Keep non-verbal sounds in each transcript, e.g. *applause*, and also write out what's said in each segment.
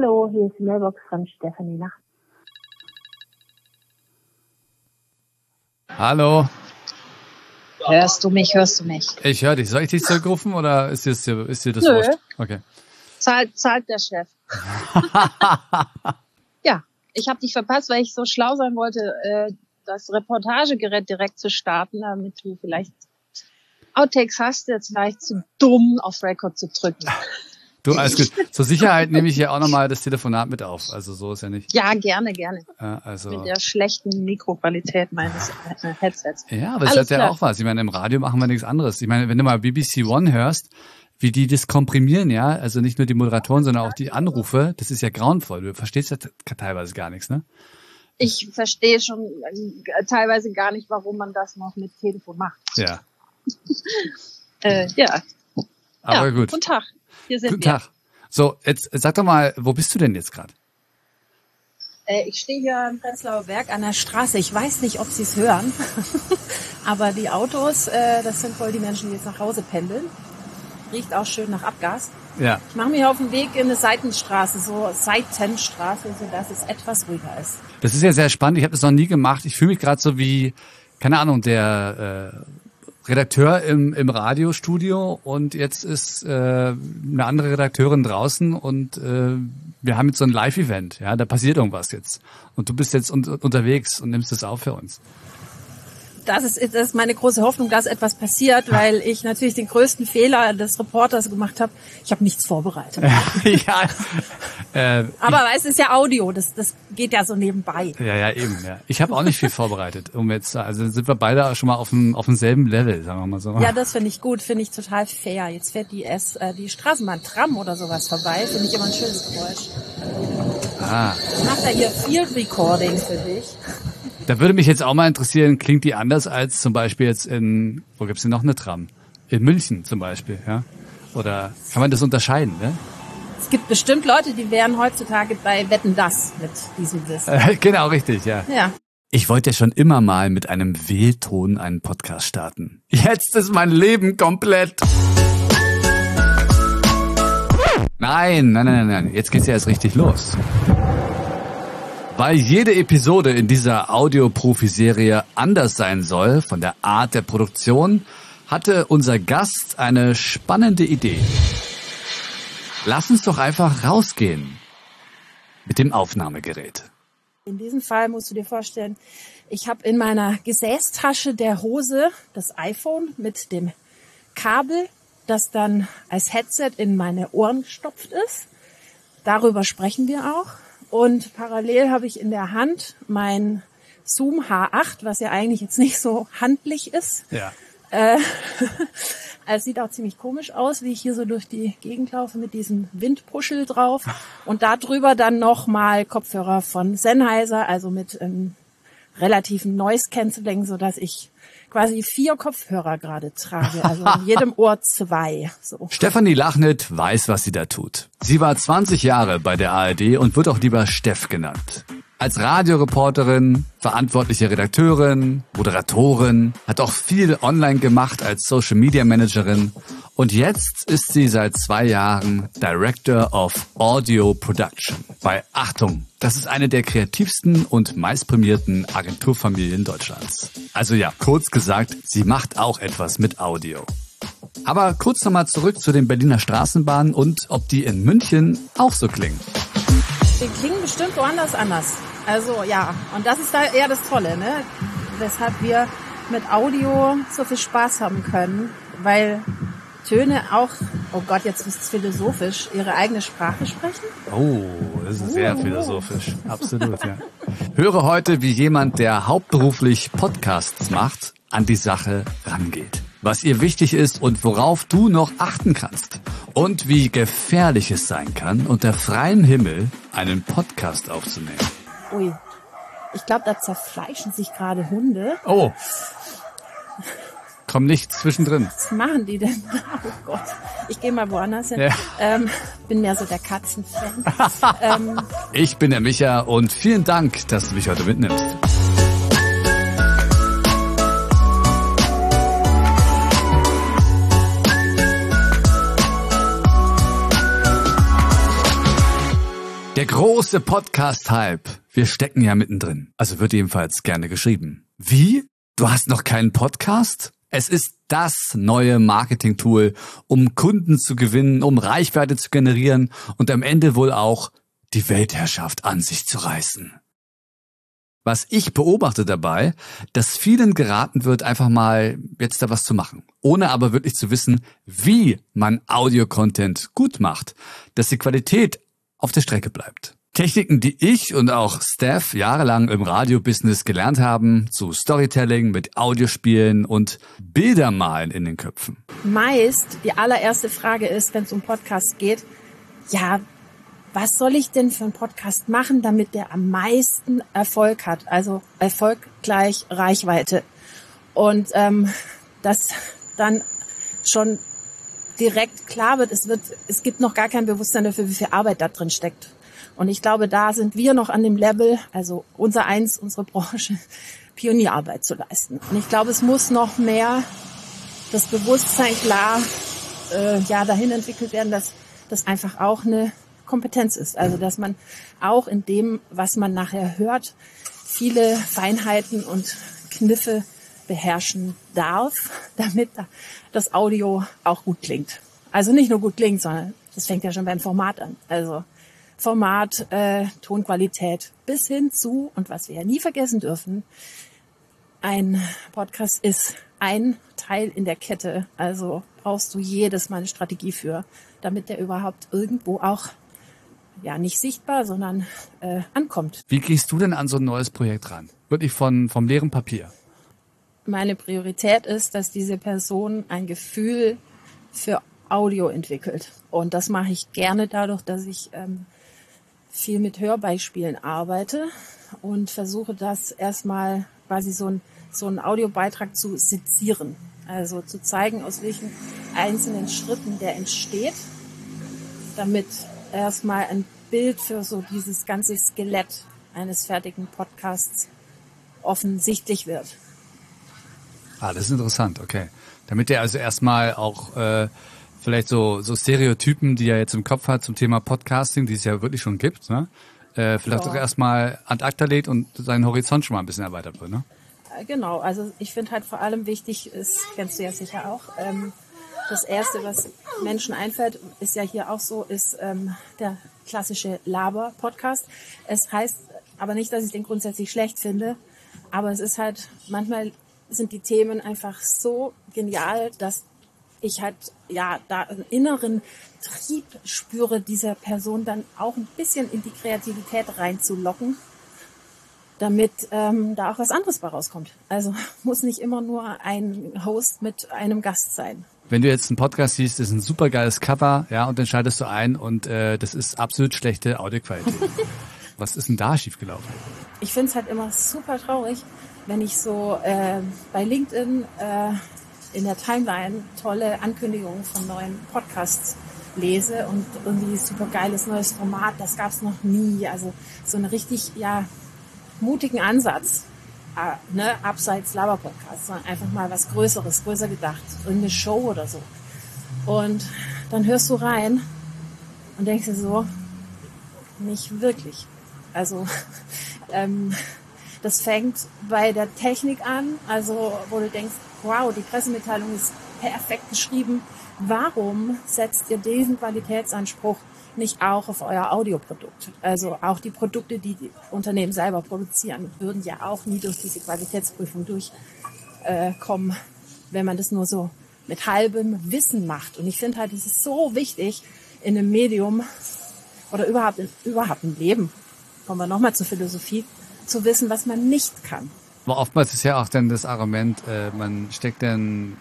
Hallo, hier ist die Mailbox von Stefanie Nacht. Hallo, Hörst du mich, hörst du mich? ich höre dich. Soll ich dich zurückrufen oder ist dir, ist dir das Nö. wurscht? Okay. Zahlt, zahlt der Chef. *laughs* ja, ich habe dich verpasst, weil ich so schlau sein wollte, äh, das Reportagegerät direkt zu starten, damit du vielleicht Outtakes hast, jetzt ich zu dumm, auf Record zu drücken. *laughs* Du, alles gut. *laughs* Zur Sicherheit nehme ich hier auch nochmal das Telefonat mit auf. Also so ist ja nicht. Ja, gerne, gerne. Ja, also. Mit der schlechten Mikroqualität meines äh, Headsets. Ja, aber es hat ja auch was. Ich meine, im Radio machen wir nichts anderes. Ich meine, wenn du mal BBC One hörst, wie die das komprimieren, ja, also nicht nur die Moderatoren, sondern auch die Anrufe, das ist ja grauenvoll. Du verstehst ja teilweise gar nichts, ne? Ich verstehe schon äh, teilweise gar nicht, warum man das noch mit Telefon macht. Ja. *laughs* Äh, ja. Aber ja. gut. Guten Tag. Hier sind Guten wir. Tag. So, jetzt sag doch mal, wo bist du denn jetzt gerade? Äh, Ich stehe hier am Prenzlauer Berg an der Straße. Ich weiß nicht, ob Sie es hören, *laughs* aber die Autos, äh, das sind wohl die Menschen, die jetzt nach Hause pendeln. Riecht auch schön nach Abgas. Ja. Ich mache mich auf den Weg in eine Seitenstraße, so Seitenstraße, sodass es etwas ruhiger ist. Das ist ja sehr spannend. Ich habe das noch nie gemacht. Ich fühle mich gerade so wie, keine Ahnung, der äh, Redakteur im, im Radiostudio und jetzt ist äh, eine andere Redakteurin draußen und äh, wir haben jetzt so ein Live-Event. Ja, da passiert irgendwas jetzt. Und du bist jetzt un unterwegs und nimmst es auf für uns. Das ist, das ist meine große Hoffnung, dass etwas passiert, weil ich natürlich den größten Fehler des Reporters gemacht habe. Ich habe nichts vorbereitet. *laughs* ja. Äh, Aber es ist ja Audio, das, das geht ja so nebenbei. ja, ja, eben. Ja. Ich habe auch nicht viel vorbereitet, um jetzt, also sind wir beide schon mal auf dem auf demselben Level, sagen wir mal so. Ja, das finde ich gut, finde ich total fair. Jetzt fährt die S, äh, die Straßenbahn Tram oder sowas vorbei, finde ich immer ein schönes Geräusch. Ah. Ich mache da hier Field Recording für dich. Da würde mich jetzt auch mal interessieren, klingt die anders als zum Beispiel jetzt in, wo gibt's denn noch eine Tram? In München zum Beispiel, ja? Oder kann man das unterscheiden, ne? Es gibt bestimmt Leute, die wären heutzutage bei Wetten das mit diesem Wissen. Äh, genau, richtig, ja. Ja. Ich wollte ja schon immer mal mit einem Wählton einen Podcast starten. Jetzt ist mein Leben komplett. Nein, nein, nein, nein, nein. Jetzt geht's ja erst richtig los. Weil jede Episode in dieser Audioprofi-Serie anders sein soll von der Art der Produktion, hatte unser Gast eine spannende Idee. Lass uns doch einfach rausgehen mit dem Aufnahmegerät. In diesem Fall musst du dir vorstellen, ich habe in meiner Gesäßtasche der Hose das iPhone mit dem Kabel, das dann als Headset in meine Ohren gestopft ist. Darüber sprechen wir auch. Und parallel habe ich in der Hand mein Zoom H8, was ja eigentlich jetzt nicht so handlich ist. Ja. Äh, *laughs* es sieht auch ziemlich komisch aus, wie ich hier so durch die Gegend laufe mit diesem Windpuschel drauf. *laughs* Und da drüber dann nochmal Kopfhörer von Sennheiser, also mit ähm, relativen Noise Cancelling, so dass ich quasi vier Kopfhörer gerade trage, also in *laughs* jedem Ohr zwei. So. Stefanie Lachnet weiß, was sie da tut. Sie war 20 Jahre bei der ARD und wird auch lieber Steff genannt. Als Radioreporterin, verantwortliche Redakteurin, Moderatorin, hat auch viel online gemacht als Social Media Managerin und jetzt ist sie seit zwei Jahren Director of Audio Production bei Achtung. Das ist eine der kreativsten und meistprämierten Agenturfamilien Deutschlands. Also ja, kurz gesagt, sie macht auch etwas mit Audio. Aber kurz nochmal zurück zu den Berliner Straßenbahnen und ob die in München auch so klingen. Die klingen bestimmt woanders anders. Also ja, und das ist da eher das Tolle, ne? Weshalb wir mit Audio so viel Spaß haben können, weil Töne auch, oh Gott, jetzt ist es philosophisch, ihre eigene Sprache sprechen. Oh, das ist sehr philosophisch. Absolut, ja. *laughs* Höre heute, wie jemand, der hauptberuflich Podcasts macht, an die Sache rangeht. Was ihr wichtig ist und worauf du noch achten kannst. Und wie gefährlich es sein kann, unter freiem Himmel einen Podcast aufzunehmen. Ui, ich glaube, da zerfleischen sich gerade Hunde. Oh. Komm nicht zwischendrin. Was machen die denn? Oh Gott, ich gehe mal woanders hin. Ja. Ähm, bin mehr so der Katzenfan. *laughs* ähm, Ich bin der Micha und vielen Dank, dass du mich heute mitnimmst. Der große Podcast-Hype. Wir stecken ja mittendrin. Also wird jedenfalls gerne geschrieben. Wie? Du hast noch keinen Podcast? Es ist das neue Marketing-Tool, um Kunden zu gewinnen, um Reichweite zu generieren und am Ende wohl auch die Weltherrschaft an sich zu reißen. Was ich beobachte dabei, dass vielen geraten wird, einfach mal jetzt da was zu machen, ohne aber wirklich zu wissen, wie man Audio-Content gut macht, dass die Qualität auf der Strecke bleibt. Techniken, die ich und auch Steph jahrelang im Radiobusiness gelernt haben, zu Storytelling mit Audiospielen und Bildermalen in den Köpfen. Meist die allererste Frage ist, wenn es um Podcasts geht, ja, was soll ich denn für einen Podcast machen, damit der am meisten Erfolg hat? Also Erfolg gleich Reichweite. Und ähm, dass dann schon direkt klar wird, es wird, es gibt noch gar kein Bewusstsein dafür, wie viel Arbeit da drin steckt. Und ich glaube, da sind wir noch an dem Level, also unser eins, unsere Branche, *laughs* Pionierarbeit zu leisten. Und ich glaube, es muss noch mehr das Bewusstsein klar äh, ja dahin entwickelt werden, dass das einfach auch eine Kompetenz ist. Also dass man auch in dem, was man nachher hört, viele Feinheiten und Kniffe beherrschen darf, *laughs* damit das Audio auch gut klingt. Also nicht nur gut klingt, sondern das fängt ja schon beim Format an. Also Format, äh, Tonqualität bis hin zu, und was wir ja nie vergessen dürfen, ein Podcast ist ein Teil in der Kette. Also brauchst du jedes Mal eine Strategie für, damit der überhaupt irgendwo auch ja nicht sichtbar, sondern äh, ankommt. Wie gehst du denn an so ein neues Projekt ran? Wirklich von, vom leeren Papier? Meine Priorität ist, dass diese Person ein Gefühl für Audio entwickelt. Und das mache ich gerne dadurch, dass ich ähm, viel mit Hörbeispielen arbeite und versuche das erstmal quasi so ein so einen Audiobeitrag zu sezieren. Also zu zeigen, aus welchen einzelnen Schritten der entsteht, damit erstmal ein Bild für so dieses ganze Skelett eines fertigen Podcasts offensichtlich wird. Ah, das ist interessant, okay. Damit der also erstmal auch äh, vielleicht so, so Stereotypen, die er jetzt im Kopf hat zum Thema Podcasting, die es ja wirklich schon gibt, ne? äh, vielleicht ja. auch erstmal ad acta lädt und seinen Horizont schon mal ein bisschen erweitert wird. Ne? Äh, genau, also ich finde halt vor allem wichtig, ist, kennst du ja sicher auch, ähm, das Erste, was Menschen einfällt, ist ja hier auch so, ist ähm, der klassische Laber-Podcast. Es heißt aber nicht, dass ich den grundsätzlich schlecht finde, aber es ist halt, manchmal sind die Themen einfach so genial, dass ich halt ja da einen inneren Trieb spüre, dieser Person dann auch ein bisschen in die Kreativität reinzulocken, damit ähm, da auch was anderes bei rauskommt. Also *laughs* muss nicht immer nur ein Host mit einem Gast sein. Wenn du jetzt einen Podcast siehst, ist ein super geiles Cover, ja, und dann schaltest du ein und äh, das ist absolut schlechte Audioqualität. *laughs* was ist denn da schiefgelaufen? Ich finde es halt immer super traurig, wenn ich so äh, bei LinkedIn äh, in der Timeline tolle Ankündigungen von neuen Podcasts lese und irgendwie super geiles neues Format, das gab es noch nie. Also so einen richtig, ja, mutigen Ansatz, äh, ne, abseits Laber-Podcast, sondern einfach mal was Größeres, größer gedacht, irgendeine Show oder so. Und dann hörst du rein und denkst dir so, nicht wirklich. Also *laughs* ähm, das fängt bei der Technik an, also wo du denkst, wow, die Pressemitteilung ist perfekt geschrieben. Warum setzt ihr diesen Qualitätsanspruch nicht auch auf euer Audioprodukt? Also auch die Produkte, die die Unternehmen selber produzieren, würden ja auch nie durch diese Qualitätsprüfung durchkommen, äh, wenn man das nur so mit halbem Wissen macht. Und ich finde halt, es ist so wichtig in einem Medium oder überhaupt, in, überhaupt im Leben, kommen wir nochmal zur Philosophie, zu wissen, was man nicht kann. Aber oftmals ist ja auch dann das Argument, äh, man steckt dann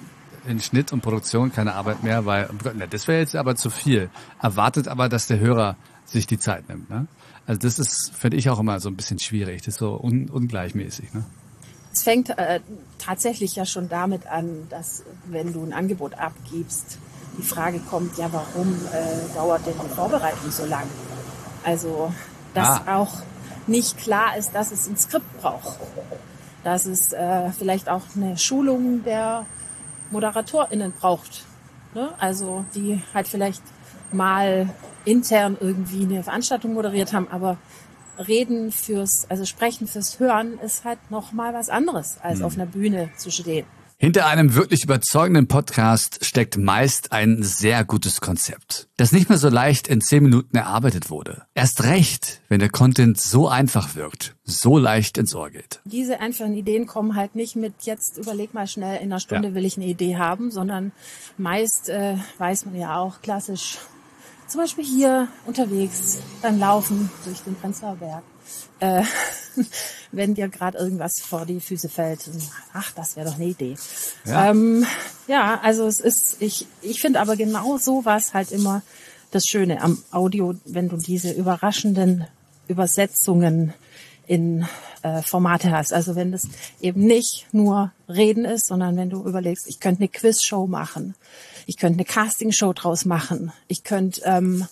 in Schnitt und Produktion keine Arbeit mehr, weil na, das wäre jetzt aber zu viel. Erwartet aber, dass der Hörer sich die Zeit nimmt. Ne? Also das ist, finde ich auch immer so ein bisschen schwierig. Das ist so un ungleichmäßig. Ne? Es fängt äh, tatsächlich ja schon damit an, dass wenn du ein Angebot abgibst, die Frage kommt, ja, warum äh, dauert denn die Vorbereitung so lang? Also, dass ah. auch nicht klar ist, dass es ein Skript braucht dass es äh, vielleicht auch eine Schulung der ModeratorInnen braucht. Ne? Also die halt vielleicht mal intern irgendwie eine Veranstaltung moderiert haben, aber Reden fürs, also Sprechen fürs Hören ist halt noch mal was anderes, als auf einer Bühne zu stehen. Hinter einem wirklich überzeugenden Podcast steckt meist ein sehr gutes Konzept, das nicht mehr so leicht in zehn Minuten erarbeitet wurde. Erst recht, wenn der Content so einfach wirkt, so leicht ins Ohr geht. Diese einfachen Ideen kommen halt nicht mit jetzt überleg mal schnell, in einer Stunde Ja. will ich eine Idee haben, sondern meist äh, weiß man ja auch klassisch, zum Beispiel hier unterwegs beim Laufen durch den Prenzlauer Berg. Äh, *laughs* wenn dir gerade irgendwas vor die Füße fällt, ach, das wäre doch eine Idee. Ja. Ähm, ja, also es ist, ich, ich finde aber genau sowas halt immer das Schöne am Audio, wenn du diese überraschenden Übersetzungen in äh, Formate hast. Also wenn das eben nicht nur Reden ist, sondern wenn du überlegst, ich könnte eine Quizshow machen, ich könnte eine Castingshow draus machen, ich könnte ähm,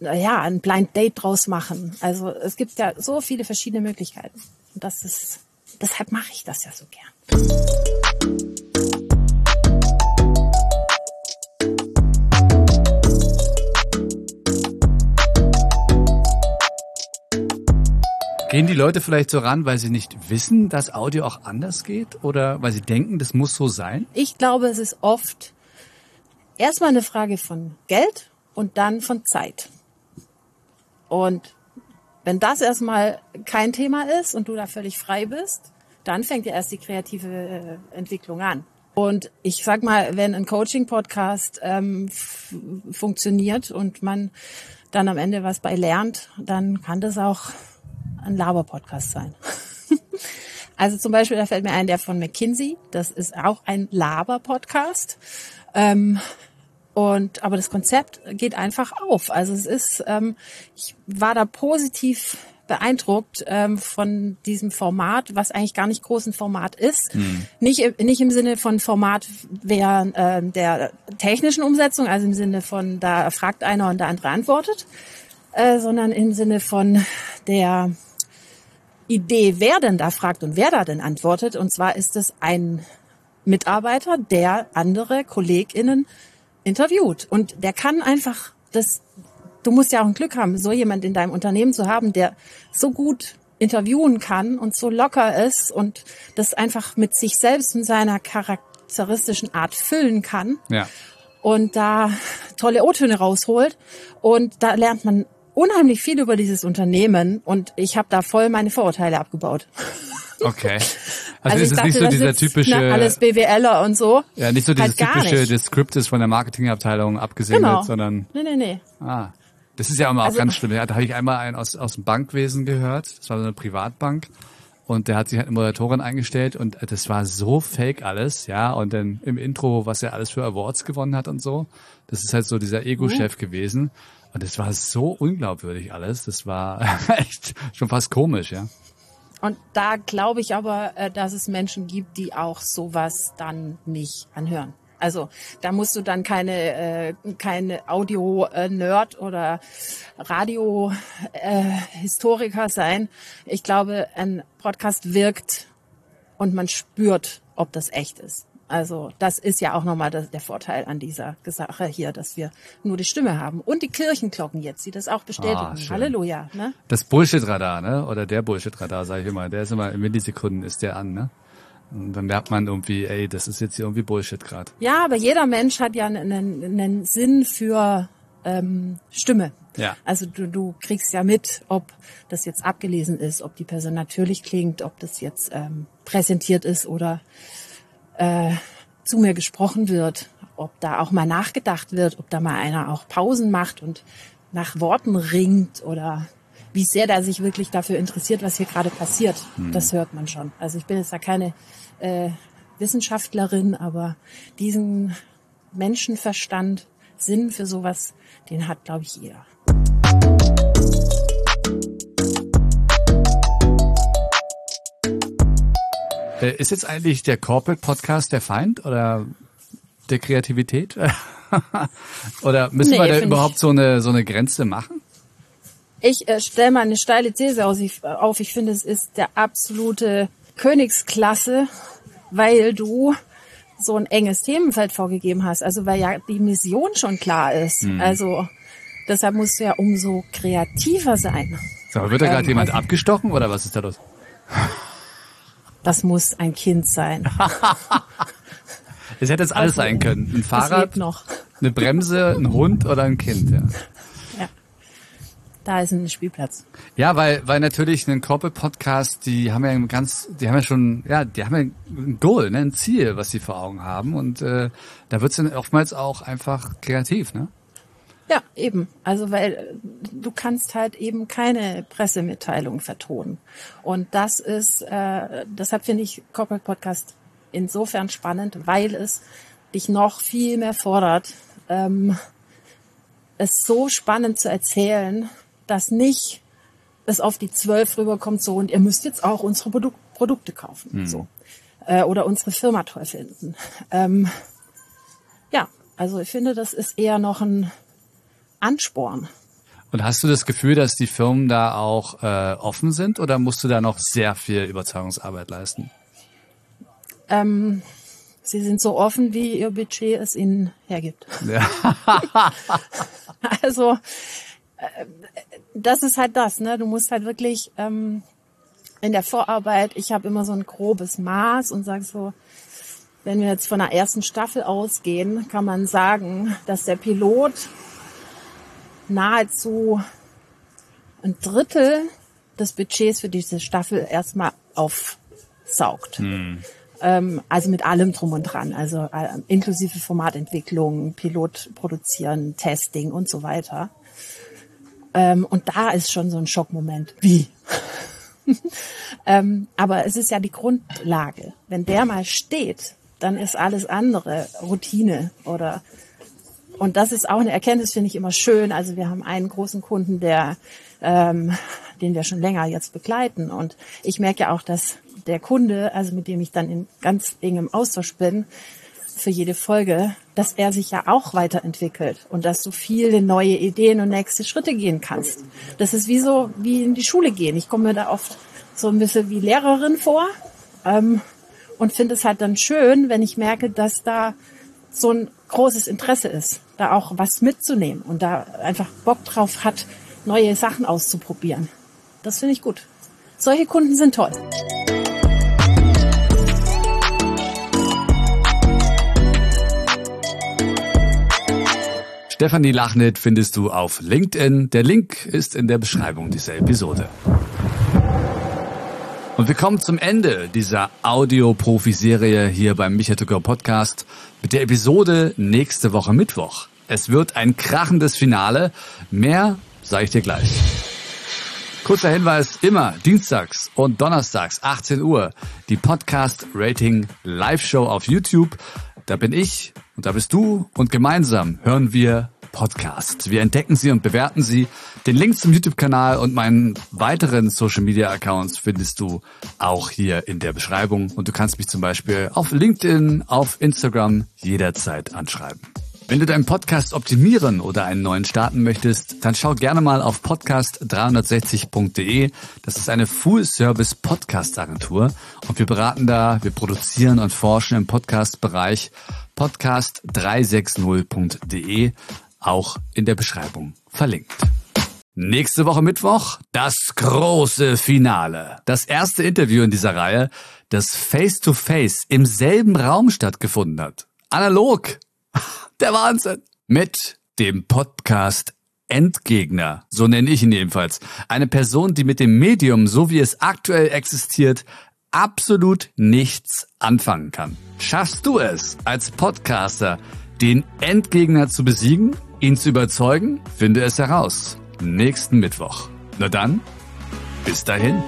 ja ein Blind Date draus machen. Also es gibt ja so viele verschiedene Möglichkeiten. Und das ist deshalb mache ich das ja so gern. Gehen die Leute vielleicht so ran, weil sie nicht wissen, dass Audio auch anders geht? Oder weil sie denken, das muss so sein? Ich glaube, es ist oft erstmal eine Frage von Geld und dann von Zeit. Und wenn das erstmal kein Thema ist und du da völlig frei bist, dann fängt ja erst die kreative äh, Entwicklung an. Und ich sag mal, wenn ein Coaching-Podcast ähm, funktioniert und man dann am Ende was bei lernt, dann kann das auch ein Laber-Podcast sein. *laughs* Also zum Beispiel, da fällt mir ein, der von McKinsey. Das ist auch ein Laber-Podcast. Ähm, und aber das Konzept geht einfach auf. Also es ist, ähm, ich war da positiv beeindruckt ähm, von diesem Format, was eigentlich gar nicht groß ein Format ist. Nicht, im- nicht im Sinne von Format während ähm, der technischen Umsetzung, also im Sinne von da fragt einer und der andere antwortet, äh, sondern im Sinne von der Idee, wer denn da fragt und wer da denn antwortet. Und zwar ist es ein Mitarbeiter, der andere KollegInnen interviewt. Und der kann einfach das, du musst ja auch ein Glück haben, so jemand in deinem Unternehmen zu haben, der so gut interviewen kann und so locker ist und das einfach mit sich selbst und seiner charakteristischen Art füllen kann Ja. und da tolle O-Töne rausholt. Und da lernt man unheimlich viel über dieses Unternehmen und ich habe da voll meine Vorurteile abgebaut. Okay. *laughs* Also, ist ich es nicht so dieser sitzt, typische, ne, alles BWLer und so. ja, nicht so dieses halt typische, nicht. ist von der Marketingabteilung abgesegnet, Genau. sondern, Nee, nee, nee. ah. Das ist ja immer auch Also- ganz schlimm. Ja, da habe ich einmal einen aus, aus dem Bankwesen gehört. Das war so eine Privatbank. Und der hat sich halt eine Moderatorin eingestellt und das war so fake alles, ja. Und dann im Intro, was er alles für Awards gewonnen hat und so. Das ist halt so dieser Ego-Chef Mhm. gewesen. Und das war so unglaubwürdig alles. Das war *laughs* echt schon fast komisch, ja. Und da glaube ich aber, äh, dass es Menschen gibt, die auch sowas dann nicht anhören. Also da musst du dann keine, äh, keine Audio-Nerd oder Radio-Historiker sein. Ich glaube, ein Podcast wirkt und man spürt, ob das echt ist. Also das ist ja auch nochmal der, Vorteil an dieser Sache hier, dass wir nur die Stimme haben. Und die Kirchenglocken jetzt, die das auch bestätigen. Ah. Halleluja. Ne? Das Bullshit-Radar, ne? Oder der Bullshit-Radar, sage ich immer. Der ist immer in Millisekunden ist der an, ne? Und dann merkt man irgendwie, ey, das ist jetzt hier irgendwie Bullshit gerade. Ja, aber jeder Mensch hat ja einen, einen Sinn für ähm, Stimme. Ja. Also du, du kriegst ja mit, ob das jetzt abgelesen ist, ob die Person natürlich klingt, ob das jetzt ähm, präsentiert ist oder äh, zu mir gesprochen wird, ob da auch mal nachgedacht wird, ob da mal einer auch Pausen macht und nach Worten ringt oder wie sehr der sich wirklich dafür interessiert, was hier gerade passiert. Das hört man schon. Also ich bin jetzt da keine äh, Wissenschaftlerin, aber diesen Menschenverstand, Sinn für sowas, den hat, glaube ich, jeder. Äh, ist jetzt eigentlich der Corporate Podcast der Feind oder der Kreativität? *laughs* oder müssen Nee, wir da überhaupt ich- so eine, so eine Grenze machen? Ich äh, stelle mal eine steile These aus, ich, auf. Ich finde, es ist der absolute Königsklasse, weil du so ein enges Themenfeld vorgegeben hast. Also weil ja die Mission schon klar ist. Hm. Also deshalb musst du ja umso kreativer sein. So, wird da gerade Ähm, jemand abgestochen oder was ist da los? *laughs* Das muss ein Kind sein. *laughs* Es hätte jetzt alles sein können. Ein Fahrrad, eine Bremse, ein Hund oder ein Kind. Ja. Ja. Da ist ein Spielplatz. Ja, weil, weil natürlich ein Corporate Podcast, die haben ja ein ganz, die haben ja schon, ja, die haben ja ein Goal, ne, ein Ziel, was sie vor Augen haben und äh, da wird's dann oftmals auch einfach kreativ, ne? Ja, eben. Also weil äh, du kannst halt eben keine Pressemitteilung vertonen. Und das ist, äh, deshalb finde ich Corporate Podcast insofern spannend, weil es dich noch viel mehr fordert, ähm, es so spannend zu erzählen, dass nicht es auf die zwölf rüberkommt so und ihr müsst jetzt auch unsere Produ Produkte kaufen. So. Äh, oder unsere Firma toll finden. Ähm, ja, also ich finde, das ist eher noch ein Ansporn. Und hast du das Gefühl, dass die Firmen da auch äh, offen sind oder musst du da noch sehr viel Überzeugungsarbeit leisten? Ähm, sie sind so offen, wie ihr Budget es ihnen hergibt. Ja. *laughs* Also äh, das ist halt das, ne? Du musst halt wirklich ähm, in der Vorarbeit, ich habe immer so ein grobes Maß und sage so, wenn wir jetzt von der ersten Staffel ausgehen, kann man sagen, dass der Pilot nahezu ein Drittel des Budgets für diese Staffel erstmal aufsaugt. Ähm, also mit allem drum und dran, also äh, inklusive Formatentwicklung, Pilot produzieren, Testing und so weiter. Ähm, und da ist schon so ein Schockmoment. Wie? *laughs* ähm, aber es ist ja die Grundlage. Wenn der mal steht, dann ist alles andere Routine oder und das ist auch eine Erkenntnis, finde ich immer schön. Also wir haben einen großen Kunden, der, ähm, den wir schon länger jetzt begleiten. Und ich merke ja auch, dass der Kunde, also mit dem ich dann in ganz engem Austausch bin, für jede Folge, dass er sich ja auch weiterentwickelt und dass du viele neue Ideen und nächste Schritte gehen kannst. Das ist wie so, wie in die Schule gehen. Ich komme mir da oft so ein bisschen wie Lehrerin vor ähm, und finde es halt dann schön, wenn ich merke, dass da so ein großes Interesse ist, da auch was mitzunehmen und da einfach Bock drauf hat, neue Sachen auszuprobieren. Das finde ich gut. Solche Kunden sind toll. Stefanie Lachnit findest du auf LinkedIn. Der Link ist in der Beschreibung dieser Episode. Und wir kommen zum Ende dieser Audio-Profi-Serie hier beim Micha Go Podcast mit der Episode nächste Woche Mittwoch. Es wird ein krachendes Finale. Mehr sage ich dir gleich. Kurzer Hinweis, immer dienstags und donnerstags 18 Uhr die Podcast Rating Live Show auf YouTube. Da bin ich und da bist du und gemeinsam hören wir Podcast. Wir entdecken sie und bewerten sie. Den Link zum YouTube-Kanal und meinen weiteren Social-Media-Accounts findest du auch hier in der Beschreibung. Und du kannst mich zum Beispiel auf LinkedIn, auf Instagram jederzeit anschreiben. Wenn du deinen Podcast optimieren oder einen neuen starten möchtest, dann schau gerne mal auf podcast360.de. Das ist eine Full-Service-Podcast-Agentur und wir beraten da, wir produzieren und forschen im Podcast-Bereich podcast360.de, auch in der Beschreibung verlinkt. Nächste Woche Mittwoch das große Finale. Das erste Interview in dieser Reihe, das face-to-face im selben Raum stattgefunden hat. Analog. *laughs* Der Wahnsinn. Mit dem Podcast Endgegner, so nenne ich ihn jedenfalls. Eine Person, die mit dem Medium, so wie es aktuell existiert, absolut nichts anfangen kann. Schaffst du es als Podcaster, den Endgegner zu besiegen, ihn zu überzeugen? Finde es heraus. Nächsten Mittwoch. Na dann, bis dahin.